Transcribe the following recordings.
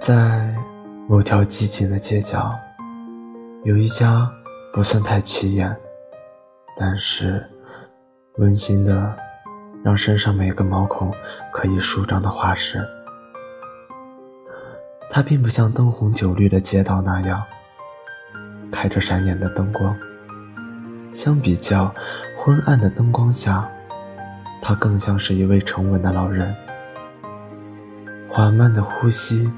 在某条寂静的街角，有一家不算太起眼，但是温馨的让身上每个毛孔可以舒张的画室。它并不像灯红酒绿的街道那样开着闪眼的灯光，相比较昏暗的灯光下，它更像是一位沉稳的老人，缓慢的呼吸。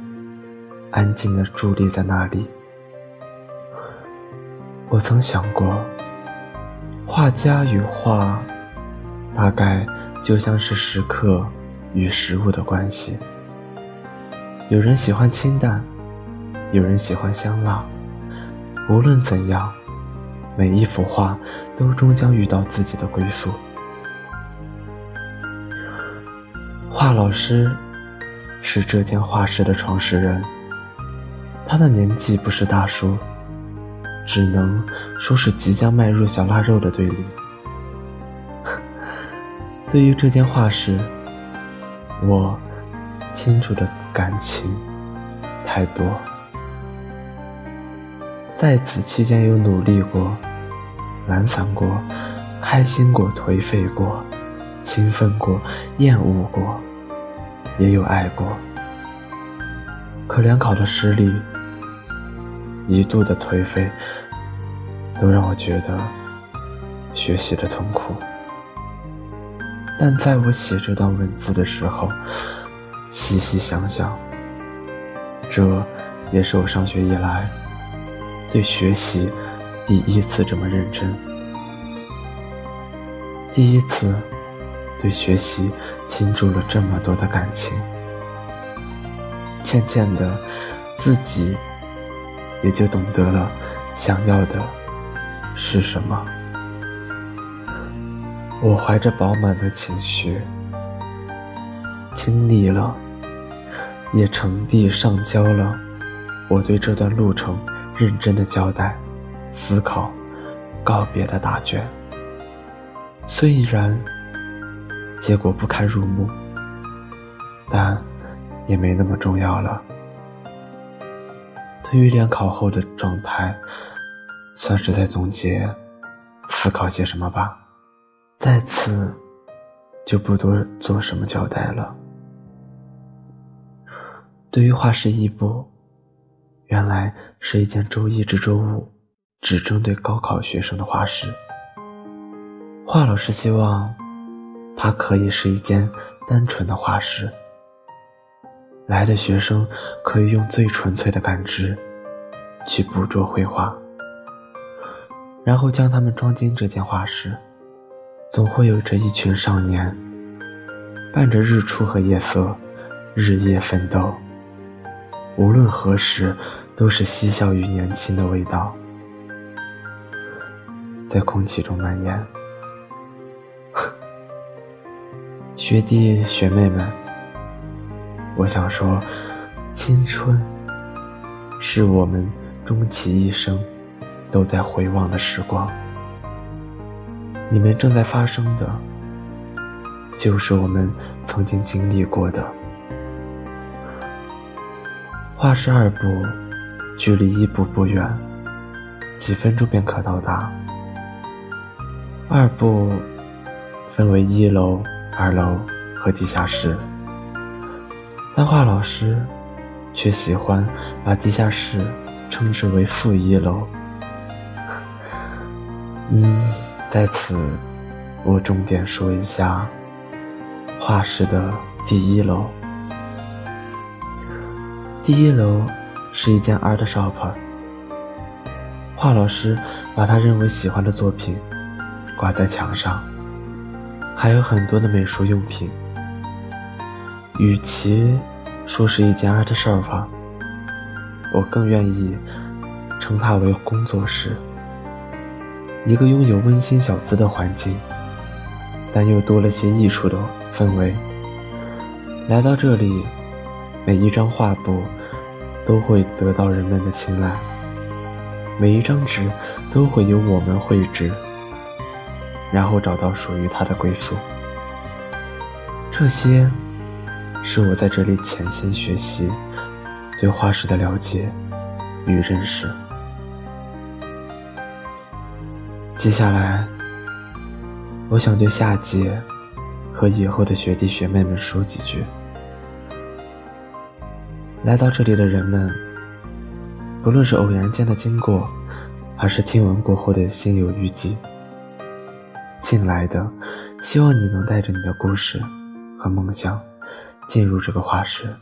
安静地伫立在那里。我曾想过，画家与画，大概就像是食客与食物的关系。有人喜欢清淡，有人喜欢香辣。无论怎样，每一幅画都终将遇到自己的归宿。画老师是这间画室的创始人。他的年纪不是大叔，只能说是即将迈入小腊肉的队里。对于这件画室，我清楚的感情太多。在此期间，有努力过，懒散过，开心过，颓废过，兴奋过，厌恶过，也有爱过。可联考的失利。一度的颓废，都让我觉得学习的痛苦。但在我写这段文字的时候，细细想想，这也是我上学以来对学习第一次这么认真，第一次对学习倾注了这么多的感情。渐渐的，自己。也就懂得了，想要的是什么。我怀着饱满的情绪，经历了，也呈递上交了我对这段路程认真的交代、思考、告别的答卷。虽然结果不堪入目，但也没那么重要了。对于联考后的状态，算是在总结、思考些什么吧。在此，就不多做什么交代了。对于画室一部，原来是一间周一至周五只针对高考学生的画室。华老师希望，它可以是一间单纯的画室。来的学生可以用最纯粹的感知去捕捉绘画，然后将他们装进这间画室。总会有着一群少年，伴着日出和夜色，日夜奋斗。无论何时，都是嬉笑与年轻的味道在空气中蔓延。学弟学妹们。我想说，青春是我们终其一生都在回望的时光。你们正在发生的，就是我们曾经经历过的。画室二部距离一部不远，几分钟便可到达。二部分为一楼、二楼和地下室。但画老师却喜欢把地下室称之为负一楼。嗯，在此我重点说一下画室的第一楼。第一楼是一间 art shop，画老师把他认为喜欢的作品挂在墙上，还有很多的美术用品。与其说是一间 art shop，我更愿意称它为工作室，一个拥有温馨小资的环境，但又多了些艺术的氛围。来到这里，每一张画布都会得到人们的青睐，每一张纸都会由我们绘制，然后找到属于它的归宿。这些。是我在这里潜心学习，对画室的了解与认识。接下来，我想对下届和以后的学弟学妹们说几句。来到这里的人们，不论是偶然间的经过，还是听闻过后的心有余悸，进来的，希望你能带着你的故事和梦想，进入这个画室。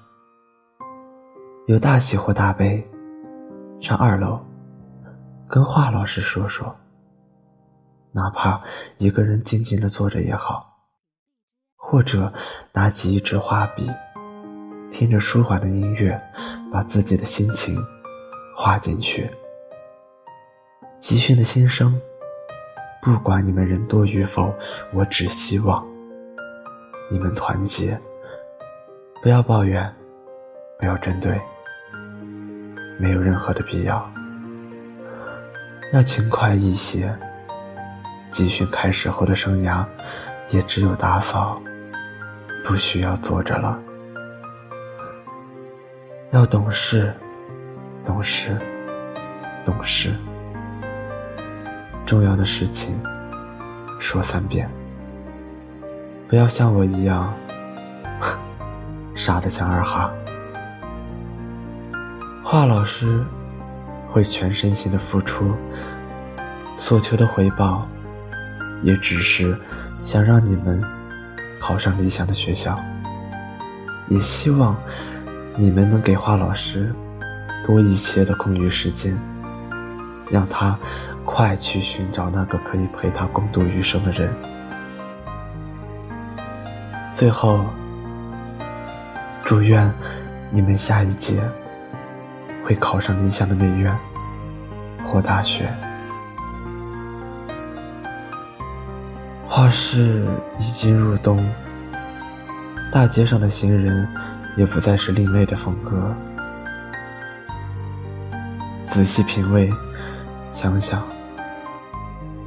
有大喜或大悲，上二楼，跟华老师说说。哪怕一个人静静的坐着也好，或者拿起一支画笔，听着舒缓的音乐，把自己的心情画进去。集训的新生，不管你们人多与否，我只希望你们团结，不要抱怨，不要针对，没有任何的必要，要勤快一些。集训开始后的生涯，也只有打扫，不需要坐着了。要懂事，懂事，懂事。重要的事情说三遍。不要像我一样，傻的像二哈。华老师会全身心的付出，所求的回报。也只是想让你们考上理想的学校，也希望你们能给华老师多一些的空余时间，让他快去寻找那个可以陪他共度余生的人。最后，祝愿你们下一届会考上理想的美院或大学。画室已经入冬，大街上的行人也不再是另类的风格。仔细品味，想想，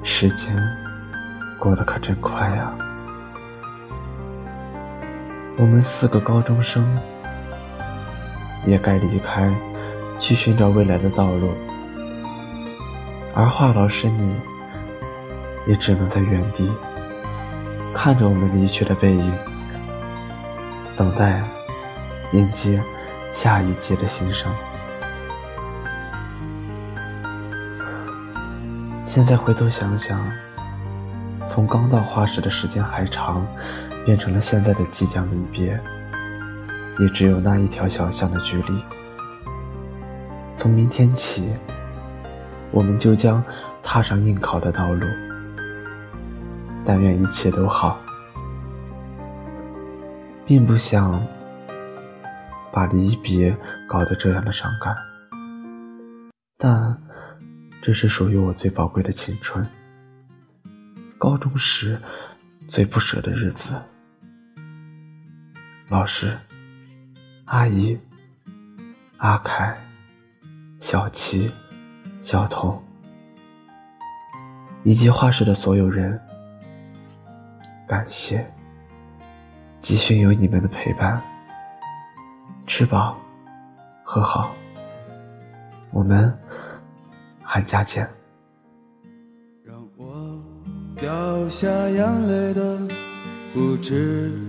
时间过得可真快呀！我们四个高中生也该离开，去寻找未来的道路。而华老师，你也只能在原地。看着我们离去的背影，等待迎接下一届的新生。现在回头想想，从刚到画室的时间还长，变成了现在的即将离别，也只有那一条小巷的距离。从明天起，我们就将踏上应考的道路。但愿一切都好，并不想把离别搞得这样的伤感，但这是属于我最宝贵的青春，高中时最不舍的日子。老师、阿姨、阿凯、小七、小童，以及画室的所有人。感谢，集训有你们的陪伴。吃饱，喝好，我们寒假见。让我掉下眼泪的不止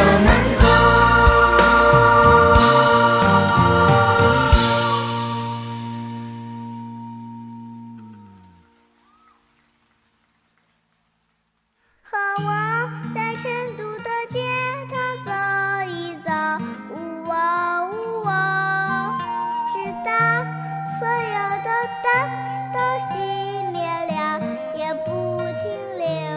停留